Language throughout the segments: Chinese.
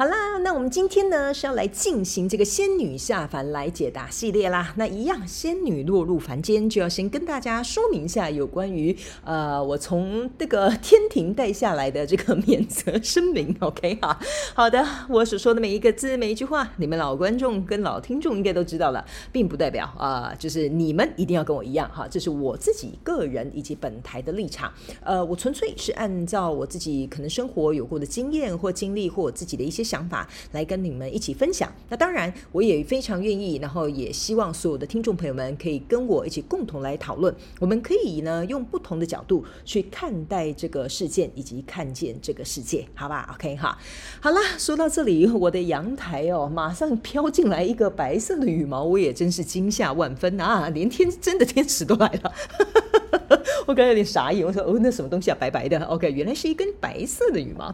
好啦，那我们今天呢是要来进行这个仙女下凡来解答系列啦。那一样，仙女落入凡间，就要先跟大家说明一下有关于呃，我从这个天庭带下来的这个 免责声明。OK 哈，好的，我所说的每一个字、每一句话，你们老观众跟老听众应该都知道了，并不代表啊、就是你们一定要跟我一样哈。这是我自己个人以及本台的立场。呃，我纯粹是按照我自己可能生活有过的经验或经历，或我自己的一些。想法来跟你们一起分享。那当然，我也非常愿意，然后也希望所有的听众朋友们可以跟我一起共同来讨论。我们可以呢用不同的角度去看待这个事件，以及看见这个世界，好吧？OK 哈，好啦，说到这里，我的阳台哦，马上飘进来一个白色的羽毛，我也真是惊吓万分啊！连天真的天使都来了。我刚才有点傻眼，我说哦，那什么东西啊，白白的？OK，原来是一根白色的羽毛。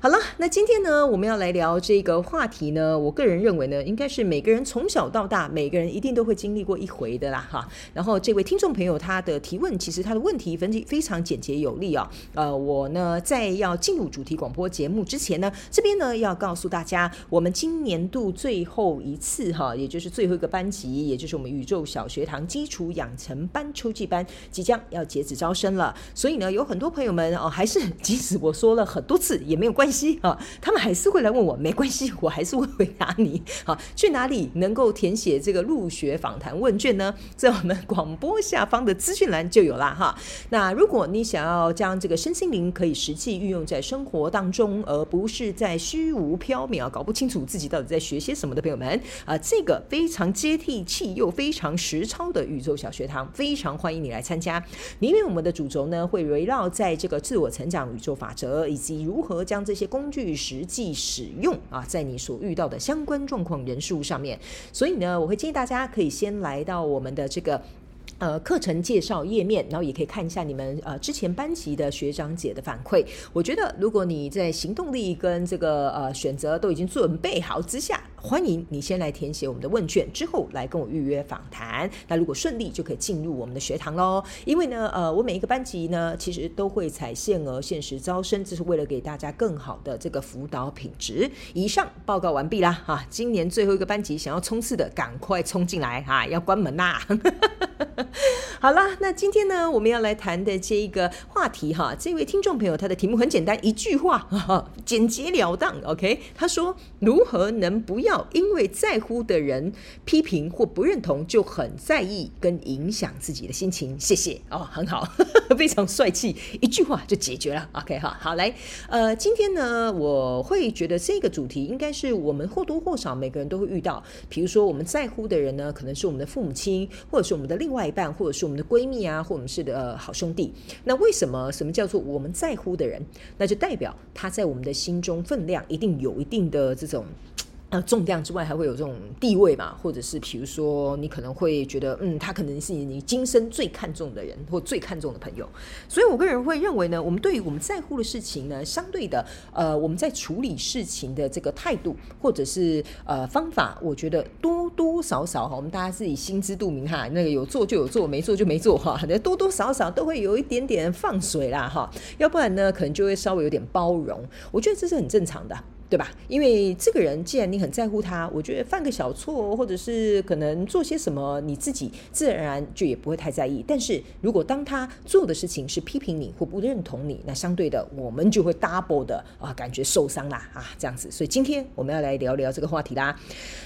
好了，那今天呢，我们要来聊这个话题呢。我个人认为呢，应该是每个人从小到大，每个人一定都会经历过一回的啦，哈。然后这位听众朋友他的提问，其实他的问题分析非常简洁有力啊。呃，我呢在要进入主题广播节目之前呢，这边呢要告诉大家，我们今年度最后一次哈，也就是最后一个班级，也就是我们宇宙小学堂基础养成班秋季班，即将要结。截止招生了，所以呢，有很多朋友们哦，还是即使我说了很多次也没有关系啊，他们还是会来问我，没关系，我还是会回答你。好，去哪里能够填写这个入学访谈问卷呢？在我们广播下方的资讯栏就有啦哈。那如果你想要将这个身心灵可以实际运用在生活当中，而不是在虚无缥缈、搞不清楚自己到底在学些什么的朋友们啊，这个非常接地气又非常实操的宇宙小学堂，非常欢迎你来参加。你因为我们的主轴呢，会围绕在这个自我成长、宇宙法则，以及如何将这些工具实际使用啊，在你所遇到的相关状况、人事物上面。所以呢，我会建议大家可以先来到我们的这个。呃，课程介绍页面，然后也可以看一下你们呃之前班级的学长姐的反馈。我觉得，如果你在行动力跟这个呃选择都已经准备好之下，欢迎你先来填写我们的问卷，之后来跟我预约访谈。那如果顺利，就可以进入我们的学堂喽。因为呢，呃，我每一个班级呢，其实都会采限额限时招生，这是为了给大家更好的这个辅导品质。以上报告完毕啦，哈、啊，今年最后一个班级想要冲刺的，赶快冲进来哈、啊，要关门啦。好了，那今天呢，我们要来谈的这一个话题哈，这位听众朋友他的题目很简单，一句话，简洁了当，OK？他说，如何能不要因为在乎的人批评或不认同就很在意跟影响自己的心情？谢谢哦，很好，非常帅气，一句话就解决了，OK 哈。好，来，呃，今天呢，我会觉得这个主题应该是我们或多或少每个人都会遇到，比如说我们在乎的人呢，可能是我们的父母亲，或者是我们的另外一半。或者是我们的闺蜜啊，或者是的、好兄弟，那为什么什么叫做我们在乎的人？那就代表他在我们的心中分量一定有一定的这种。呃，重量之外还会有这种地位嘛？或者是比如说，你可能会觉得，嗯，他可能是你今生最看重的人，或最看重的朋友。所以我个人会认为呢，我们对于我们在乎的事情呢，相对的，呃，我们在处理事情的这个态度，或者是呃方法，我觉得多多少少哈，我们大家自己心知肚明哈，那个有做就有做，没做就没做哈，那多多少少都会有一点点放水啦哈，要不然呢，可能就会稍微有点包容。我觉得这是很正常的。对吧？因为这个人，既然你很在乎他，我觉得犯个小错，或者是可能做些什么，你自己自然而然就也不会太在意。但是如果当他做的事情是批评你或不认同你，那相对的，我们就会 double 的啊，感觉受伤啦啊，这样子。所以今天我们要来聊聊这个话题啦。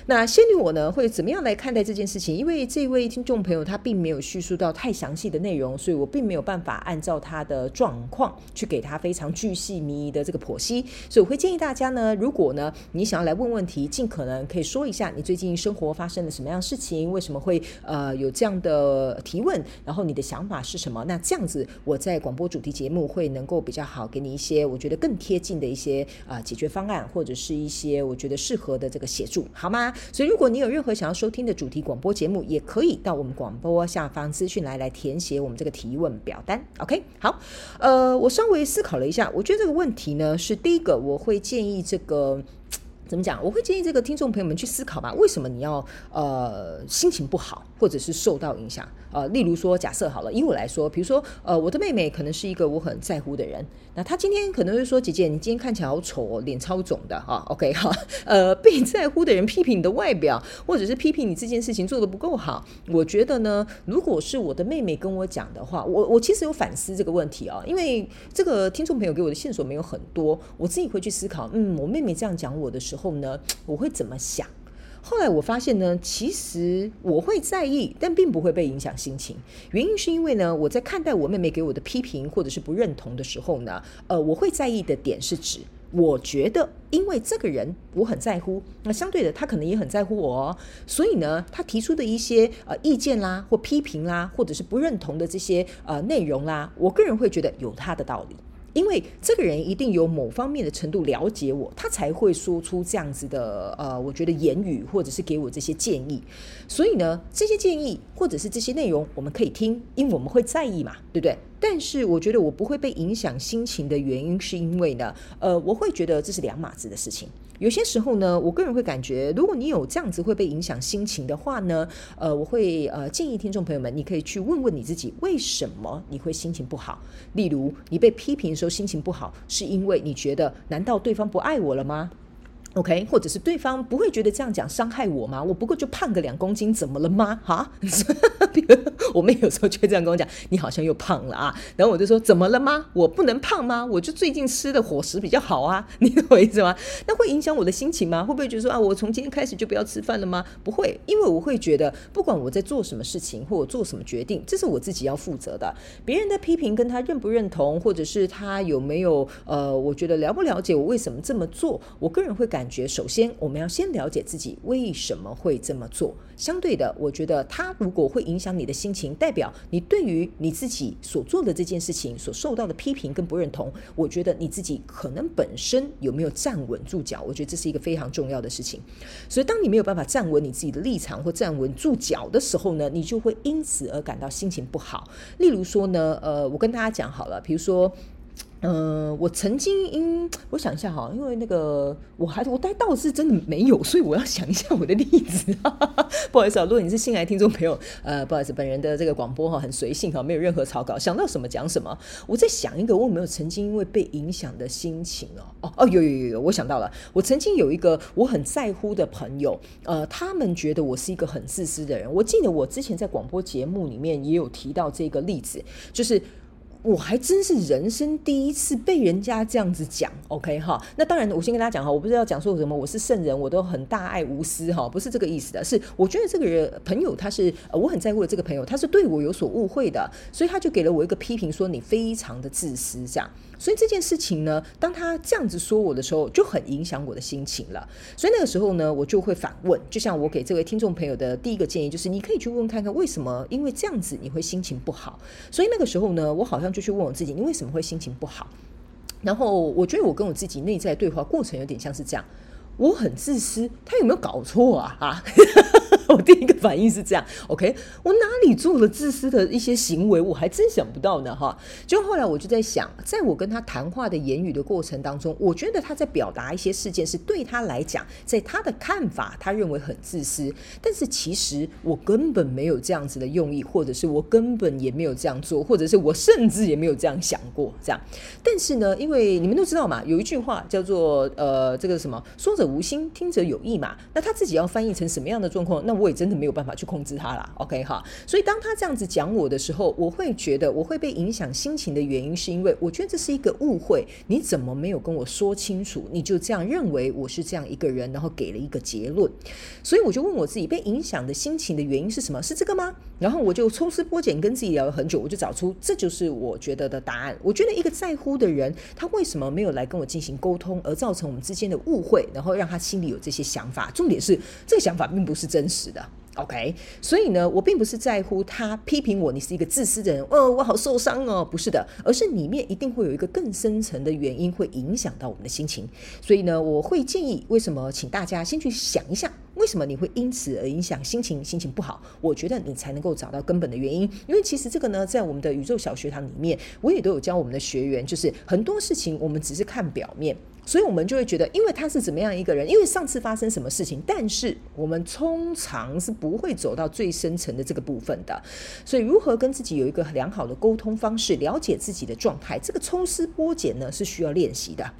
那仙女我呢，会怎么样来看待这件事情？因为这位听众朋友他并没有叙述到太详细的内容，所以我并没有办法按照他的状况去给他非常巨细靡遗的这个剖析。所以我会建议大家呢。如果呢你想要来问问题，尽可能可以说一下你最近生活发生了什么样事情，为什么会呃有这样的提问，然后你的想法是什么？那这样子我在广播主题节目会能够比较好给你一些我觉得更贴近的一些啊、呃、解决方案，或者是一些我觉得适合的这个协助，好吗？所以如果你有任何想要收听的主题广播节目，也可以到我们广播下方资讯来来填写我们这个提问表单。OK，好，呃，我稍微思考了一下，我觉得这个问题呢是第一个，我会建议这个 怎么讲？我会建议这个听众朋友们去思考吧，为什么你要呃心情不好，或者是受到影响？呃，例如说，假设好了，以我来说，比如说，呃，我的妹妹可能是一个我很在乎的人，那他今天可能会说：“姐姐，你今天看起来好丑哦，脸超肿的哈。”OK 哈，呃，被在乎的人批评你的外表，或者是批评你这件事情做得不够好，我觉得呢，如果是我的妹妹跟我讲的话，我我其实有反思这个问题啊，因为这个听众朋友给我的线索没有很多，我自己会去思考，嗯，我妹妹这样讲我的时候呢，我会怎么想？后来我发现呢，其实我会在意，但并不会被影响心情。原因是因为呢，我在看待我妹妹给我的批评或者是不认同的时候呢，呃，我会在意的点是指，我觉得因为这个人我很在乎，那相对的他可能也很在乎我哦，所以呢，他提出的一些呃意见啦，或批评啦，或者是不认同的这些呃内容啦，我个人会觉得有他的道理。因为这个人一定有某方面的程度了解我，他才会说出这样子的呃，我觉得言语或者是给我这些建议。所以呢，这些建议或者是这些内容我们可以听，因为我们会在意嘛，对不对？但是我觉得我不会被影响心情的原因，是因为呢，呃，我会觉得这是两码子的事情。有些时候呢，我个人会感觉，如果你有这样子会被影响心情的话呢，呃，我会呃建议听众朋友们，你可以去问问你自己，为什么你会心情不好？例如，你被批评的时候心情不好，是因为你觉得，难道对方不爱我了吗？OK，或者是对方不会觉得这样讲伤害我吗？我不过就胖个两公斤，怎么了吗？哈，我们有时候就会这样跟我讲：“你好像又胖了啊。”然后我就说：“怎么了吗？我不能胖吗？我就最近吃的伙食比较好啊，你懂我意思吗？那会影响我的心情吗？会不会觉得说啊，我从今天开始就不要吃饭了吗？不会，因为我会觉得，不管我在做什么事情或我做什么决定，这是我自己要负责的。别人的批评跟他认不认同，或者是他有没有呃，我觉得了不了解我为什么这么做，我个人会感。感觉首先，我们要先了解自己为什么会这么做。相对的，我觉得他如果会影响你的心情，代表你对于你自己所做的这件事情所受到的批评跟不认同，我觉得你自己可能本身有没有站稳住脚，我觉得这是一个非常重要的事情。所以，当你没有办法站稳你自己的立场或站稳住脚的时候呢，你就会因此而感到心情不好。例如说呢，呃，我跟大家讲好了，比如说。嗯、呃，我曾经因 我想一下哈，因为那个我还我待倒是真的没有，所以我要想一下我的例子。不好意思啊，如果你是新来听众朋友，呃，不好意思，本人的这个广播哈很随性哈，没有任何草稿，想到什么讲什么。我在想一个我有没有曾经因为被影响的心情哦哦哦，有有有有，我想到了，我曾经有一个我很在乎的朋友，呃，他们觉得我是一个很自私的人。我记得我之前在广播节目里面也有提到这个例子，就是。我还真是人生第一次被人家这样子讲，OK 哈？那当然，我先跟大家讲哈，我不是要讲说什么，我是圣人，我都很大爱无私哈，不是这个意思的。是我觉得这个人朋友他是，我很在乎的这个朋友，他是对我有所误会的，所以他就给了我一个批评，说你非常的自私这样。所以这件事情呢，当他这样子说我的时候，就很影响我的心情了。所以那个时候呢，我就会反问，就像我给这位听众朋友的第一个建议，就是你可以去问看看，为什么因为这样子你会心情不好？所以那个时候呢，我好像就去问我自己，你为什么会心情不好？然后我觉得我跟我自己内在对话过程有点像是这样：我很自私，他有没有搞错啊？啊？我第一个反应是这样，OK，我哪里做了自私的一些行为，我还真想不到呢，哈。就后来我就在想，在我跟他谈话的言语的过程当中，我觉得他在表达一些事件是对他来讲，在他的看法，他认为很自私。但是其实我根本没有这样子的用意，或者是我根本也没有这样做，或者是我甚至也没有这样想过这样。但是呢，因为你们都知道嘛，有一句话叫做呃，这个什么，说者无心，听者有意嘛。那他自己要翻译成什么样的状况？那我也真的没有办法去控制他啦。OK 哈，所以当他这样子讲我的时候，我会觉得我会被影响心情的原因，是因为我觉得这是一个误会。你怎么没有跟我说清楚？你就这样认为我是这样一个人，然后给了一个结论。所以我就问我自己，被影响的心情的原因是什么？是这个吗？然后我就抽丝剥茧，跟自己聊了很久，我就找出这就是我觉得的答案。我觉得一个在乎的人，他为什么没有来跟我进行沟通，而造成我们之间的误会，然后让他心里有这些想法？重点是这个想法并不是真实实的。OK，所以呢，我并不是在乎他批评我，你是一个自私的人，哦，我好受伤哦，不是的，而是里面一定会有一个更深层的原因会影响到我们的心情。所以呢，我会建议，为什么请大家先去想一下，为什么你会因此而影响心情，心情不好？我觉得你才能够找到根本的原因。因为其实这个呢，在我们的宇宙小学堂里面，我也都有教我们的学员，就是很多事情我们只是看表面。所以，我们就会觉得，因为他是怎么样一个人，因为上次发生什么事情，但是我们通常是不会走到最深层的这个部分的。所以，如何跟自己有一个良好的沟通方式，了解自己的状态，这个抽丝剥茧呢，是需要练习的。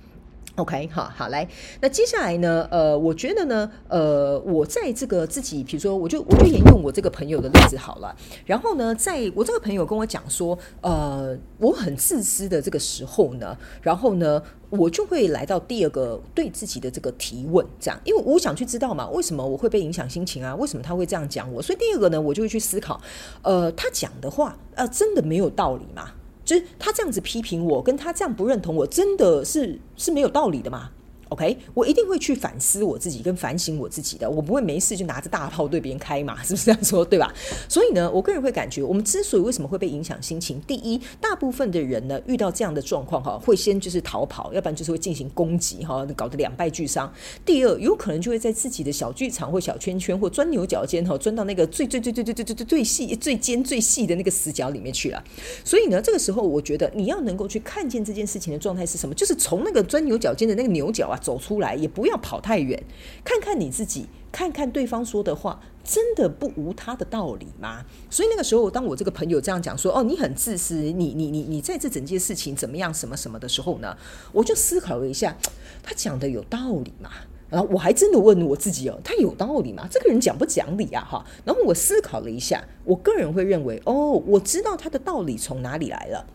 OK，好好来，那接下来呢？呃，我觉得呢，呃，我在这个自己，比如说，我就我就沿用我这个朋友的例子好了。然后呢，在我这个朋友跟我讲说，呃，我很自私的这个时候呢，然后呢，我就会来到第二个对自己的这个提问，这样，因为我想去知道嘛，为什么我会被影响心情啊？为什么他会这样讲我？所以第二个呢，我就会去思考，呃，他讲的话，呃，真的没有道理吗？就是他这样子批评我，跟他这样不认同我，真的是是没有道理的嘛。？OK，我一定会去反思我自己，跟反省我自己的。我不会没事就拿着大炮对别人开嘛，是不是这样说？对吧？所以呢，我个人会感觉，我们之所以为什么会被影响心情，第一，大部分的人呢，遇到这样的状况哈，会先就是逃跑，要不然就是会进行攻击哈，搞得两败俱伤。第二，有可能就会在自己的小剧场或小圈圈或钻牛角尖哈，钻到那个最最最最最最最最最细、最尖、最细的那个死角里面去了。所以呢，这个时候我觉得你要能够去看见这件事情的状态是什么，就是从那个钻牛角尖的那个牛角啊。走出来也不要跑太远，看看你自己，看看对方说的话，真的不无他的道理吗？所以那个时候，当我这个朋友这样讲说：“哦，你很自私，你你你你在这整件事情怎么样，什么什么的时候呢？”我就思考了一下，他讲的有道理吗？然后我还真的问我自己哦，他有道理吗？这个人讲不讲理啊？哈，然后我思考了一下，我个人会认为，哦，我知道他的道理从哪里来了。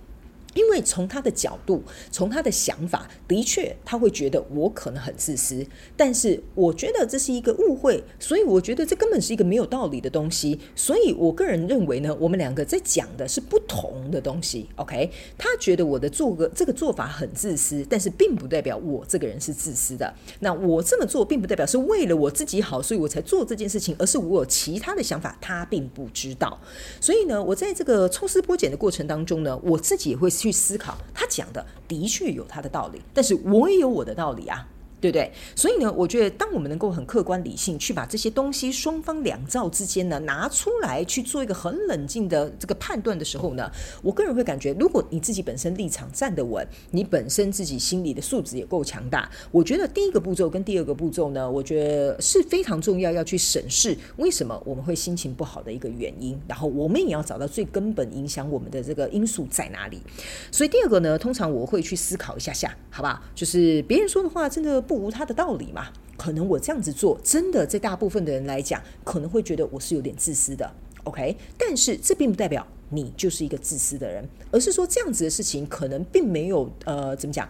因为从他的角度，从他的想法，的确他会觉得我可能很自私，但是我觉得这是一个误会，所以我觉得这根本是一个没有道理的东西。所以我个人认为呢，我们两个在讲的是不同的东西。OK，他觉得我的做个这个做法很自私，但是并不代表我这个人是自私的。那我这么做并不代表是为了我自己好，所以我才做这件事情，而是我有其他的想法，他并不知道。所以呢，我在这个抽丝剥茧的过程当中呢，我自己也会。去思考，他讲的的确有他的道理，但是我也有我的道理啊。对不对？所以呢，我觉得当我们能够很客观理性去把这些东西双方两造之间呢拿出来去做一个很冷静的这个判断的时候呢，我个人会感觉，如果你自己本身立场站得稳，你本身自己心理的素质也够强大，我觉得第一个步骤跟第二个步骤呢，我觉得是非常重要，要去审视为什么我们会心情不好的一个原因，然后我们也要找到最根本影响我们的这个因素在哪里。所以第二个呢，通常我会去思考一下下，好不好？就是别人说的话真的。不无他的道理嘛？可能我这样子做，真的在大部分的人来讲，可能会觉得我是有点自私的。OK，但是这并不代表你就是一个自私的人，而是说这样子的事情可能并没有呃，怎么讲？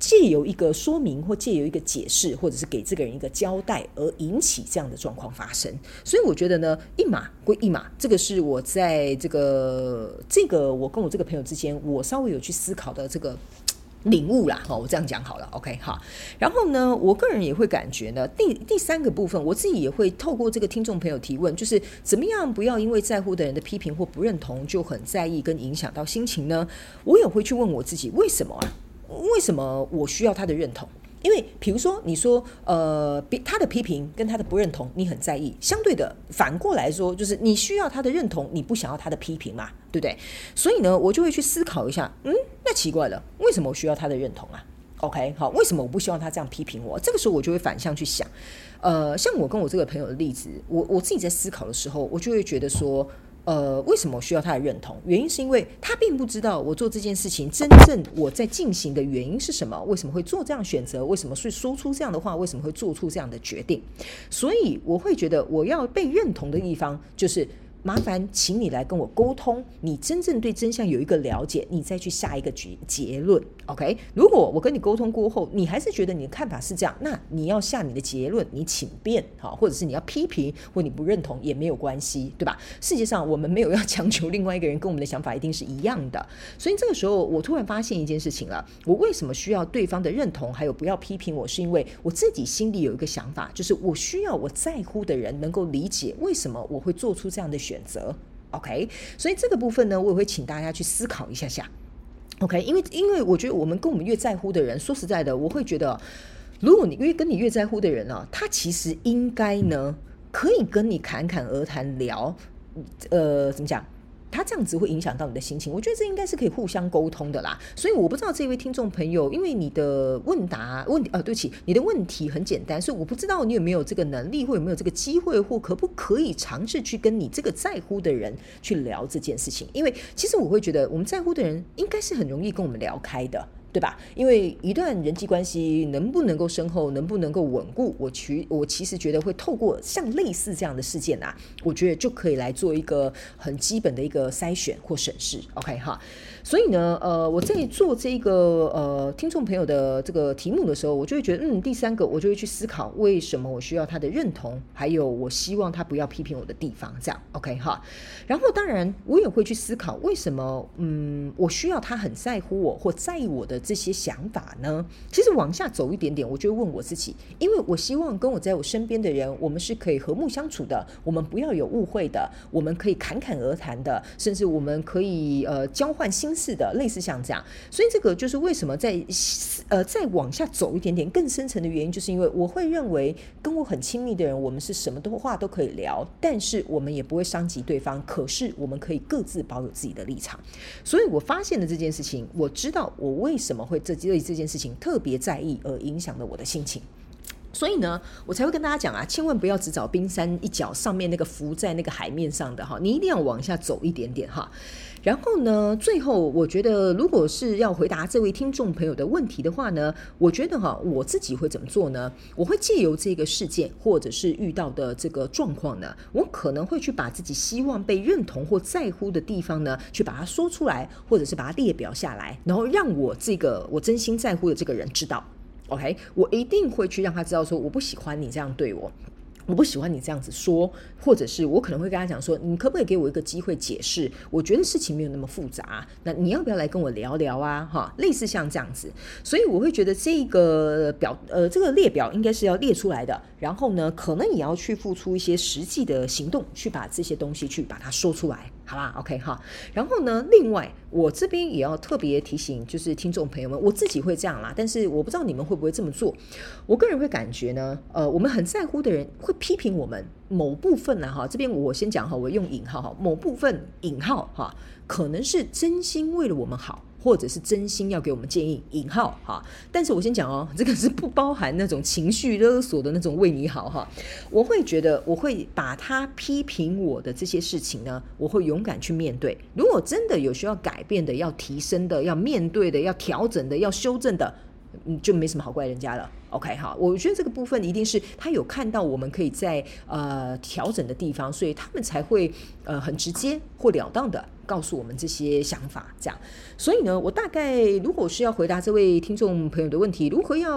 借由一个说明或借由一个解释，或者是给这个人一个交代，而引起这样的状况发生。所以我觉得呢，一码归一码，这个是我在这个这个我跟我这个朋友之间，我稍微有去思考的这个。领悟啦，好，我这样讲好了，OK，好。然后呢，我个人也会感觉呢，第第三个部分，我自己也会透过这个听众朋友提问，就是怎么样不要因为在乎的人的批评或不认同就很在意跟影响到心情呢？我也会去问我自己，为什么啊？为什么我需要他的认同？因为，比如说，你说，呃，他的批评跟他的不认同，你很在意。相对的，反过来说，就是你需要他的认同，你不想要他的批评嘛，对不对？所以呢，我就会去思考一下，嗯，那奇怪了，为什么我需要他的认同啊？OK，好，为什么我不希望他这样批评我？这个时候，我就会反向去想，呃，像我跟我这个朋友的例子，我我自己在思考的时候，我就会觉得说，呃，为什么我需要他的认同？原因是因为他并不知道我做这件事情真正我在进行的原因是什么，为什么会做这样选择，为什么会说出这样的话，为什么会做出这样的决定？所以我会觉得我要被认同的地方就是。麻烦，请你来跟我沟通，你真正对真相有一个了解，你再去下一个结结论。OK，如果我跟你沟通过后，你还是觉得你的看法是这样，那你要下你的结论，你请便好，或者是你要批评或你不认同也没有关系，对吧？世界上我们没有要强求另外一个人跟我们的想法一定是一样的，所以这个时候我突然发现一件事情了，我为什么需要对方的认同，还有不要批评我，是因为我自己心里有一个想法，就是我需要我在乎的人能够理解为什么我会做出这样的选选择，OK？所以这个部分呢，我也会请大家去思考一下下，OK？因为因为我觉得我们跟我们越在乎的人，说实在的，我会觉得，如果你越跟你越在乎的人啊，他其实应该呢，可以跟你侃侃而谈聊，呃，怎么讲？他这样子会影响到你的心情，我觉得这应该是可以互相沟通的啦。所以我不知道这位听众朋友，因为你的问答问题啊，对不起，你的问题很简单，所以我不知道你有没有这个能力，或有没有这个机会，或可不可以尝试去跟你这个在乎的人去聊这件事情。因为其实我会觉得，我们在乎的人应该是很容易跟我们聊开的。对吧？因为一段人际关系能不能够深厚，能不能够稳固，我其我其实觉得会透过像类似这样的事件啊，我觉得就可以来做一个很基本的一个筛选或审视。OK 哈。所以呢，呃，我在做这个呃听众朋友的这个题目的时候，我就会觉得，嗯，第三个我就会去思考，为什么我需要他的认同，还有我希望他不要批评我的地方，这样 OK 哈。然后当然我也会去思考，为什么嗯我需要他很在乎我或在意我的这些想法呢？其实往下走一点点，我就会问我自己，因为我希望跟我在我身边的人，我们是可以和睦相处的，我们不要有误会的，我们可以侃侃而谈的，甚至我们可以呃交换心。是的，类似像这样，所以这个就是为什么在呃再往下走一点点更深层的原因，就是因为我会认为跟我很亲密的人，我们是什么的话都可以聊，但是我们也不会伤及对方，可是我们可以各自保有自己的立场。所以我发现了这件事情，我知道我为什么会这对这件事情特别在意，而影响了我的心情。所以呢，我才会跟大家讲啊，千万不要只找冰山一角上面那个浮在那个海面上的哈，你一定要往下走一点点哈。然后呢，最后我觉得，如果是要回答这位听众朋友的问题的话呢，我觉得哈，我自己会怎么做呢？我会借由这个事件，或者是遇到的这个状况呢，我可能会去把自己希望被认同或在乎的地方呢，去把它说出来，或者是把它列表下来，然后让我这个我真心在乎的这个人知道。OK，我一定会去让他知道说，我不喜欢你这样对我。我不喜欢你这样子说，或者是我可能会跟他讲说，你可不可以给我一个机会解释？我觉得事情没有那么复杂，那你要不要来跟我聊聊啊？哈，类似像这样子，所以我会觉得这个表，呃，这个列表应该是要列出来的。然后呢，可能也要去付出一些实际的行动，去把这些东西去把它说出来。好啦，OK 哈。然后呢，另外我这边也要特别提醒，就是听众朋友们，我自己会这样啦，但是我不知道你们会不会这么做。我个人会感觉呢，呃，我们很在乎的人会批评我们某部分呢，哈，这边我先讲哈，我用引号哈，某部分引号哈，可能是真心为了我们好。或者是真心要给我们建议，引号哈，但是我先讲哦，这个是不包含那种情绪勒索的那种为你好哈。我会觉得，我会把他批评我的这些事情呢，我会勇敢去面对。如果真的有需要改变的、要提升的、要面对的、要调整的、要修正的，嗯，就没什么好怪人家了。OK 哈，我觉得这个部分一定是他有看到我们可以在呃调整的地方，所以他们才会呃很直接或了当的。告诉我们这些想法，这样，所以呢，我大概如果是要回答这位听众朋友的问题，如何要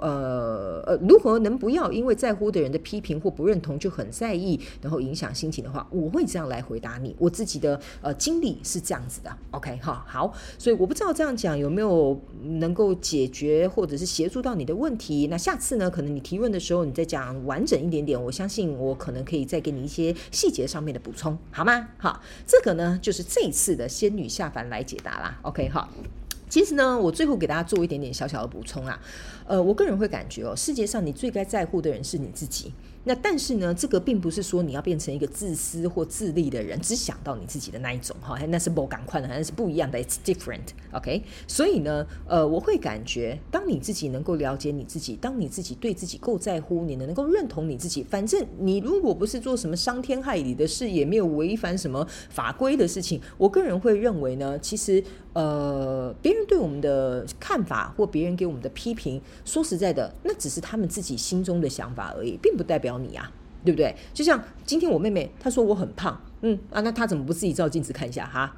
呃呃，如何能不要因为在乎的人的批评或不认同就很在意，然后影响心情的话，我会这样来回答你。我自己的呃经历是这样子的，OK 哈，好，所以我不知道这样讲有没有能够解决或者是协助到你的问问题。那下次呢，可能你提问的时候，你再讲完整一点点，我相信我可能可以再给你一些细节上面的补充，好吗？好，这个呢就。是这一次的仙女下凡来解答啦，OK 好。其实呢，我最后给大家做一点点小小的补充啊。呃，我个人会感觉哦，世界上你最该在乎的人是你自己。那但是呢，这个并不是说你要变成一个自私或自利的人，只想到你自己的那一种哈，那是不赶快的，那是不一样的，it's different，OK？所以呢，呃，我会感觉，当你自己能够了解你自己，当你自己对自己够在乎，你能够认同你自己，反正你如果不是做什么伤天害理的事，也没有违反什么法规的事情，我个人会认为呢，其实呃，别人对我们的看法或别人给我们的批评，说实在的，那只是他们自己心中的想法而已，并不代表你啊，对不对？就像今天我妹妹她说我很胖，嗯啊，那她怎么不自己照镜子看一下哈？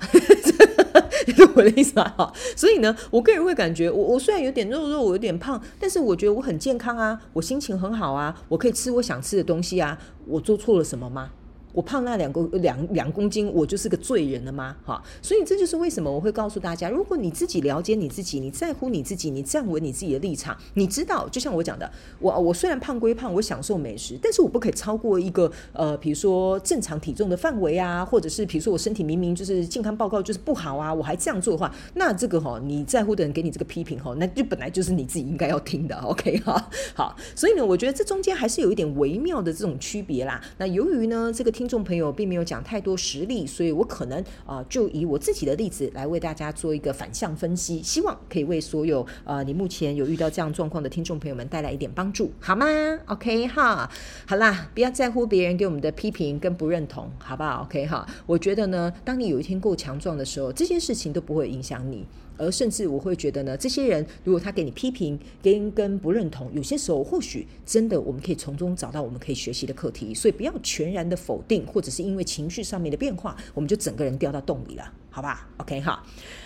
你懂 我的意思啊？哈，所以呢，我个人会感觉，我我虽然有点肉肉，我有点胖，但是我觉得我很健康啊，我心情很好啊，我可以吃我想吃的东西啊，我做错了什么吗？我胖那两公两两公斤，我就是个罪人了吗？哈，所以这就是为什么我会告诉大家，如果你自己了解你自己，你在乎你自己，你站稳你自己的立场，你知道，就像我讲的，我我虽然胖归胖，我享受美食，但是我不可以超过一个呃，比如说正常体重的范围啊，或者是比如说我身体明明就是健康报告就是不好啊，我还这样做的话，那这个哈，你在乎的人给你这个批评哈，那就本来就是你自己应该要听的，OK 哈，好，所以呢，我觉得这中间还是有一点微妙的这种区别啦。那由于呢，这个听众朋友并没有讲太多实例，所以我可能啊、就以我自己的例子来为大家做一个反向分析，希望可以为所有呃你目前有遇到这样状况的听众朋友们带来一点帮助，好吗？OK 哈，好啦，不要在乎别人给我们的批评跟不认同，好不好？OK 哈，我觉得呢，当你有一天够强壮的时候，这件事情都不会影响你。而甚至我会觉得呢，这些人如果他给你批评跟跟不认同，有些时候或许真的我们可以从中找到我们可以学习的课题，所以不要全然的否定，或者是因为情绪上面的变化，我们就整个人掉到洞里了，好吧？OK 哈。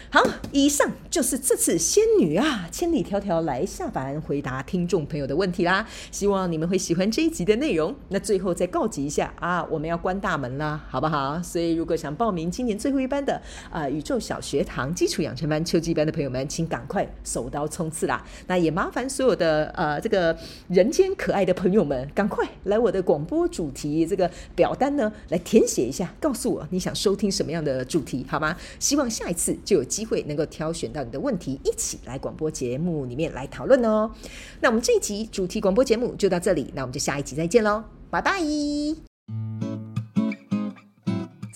好，以上就是这次仙女啊千里迢迢来下凡回答听众朋友的问题啦。希望你们会喜欢这一集的内容。那最后再告急一下啊，我们要关大门了，好不好？所以如果想报名今年最后一班的啊宇宙小学堂基础养成班秋季班的朋友们，请赶快手刀冲刺啦！那也麻烦所有的呃这个人间可爱的朋友们，赶快来我的广播主题这个表单呢来填写一下，告诉我你想收听什么样的主题，好吗？希望下一次就有机会能够挑选到你的问题，一起来广播节目里面来讨论哦。那我们这一集主题广播节目就到这里，那我们就下一集再见喽，拜拜。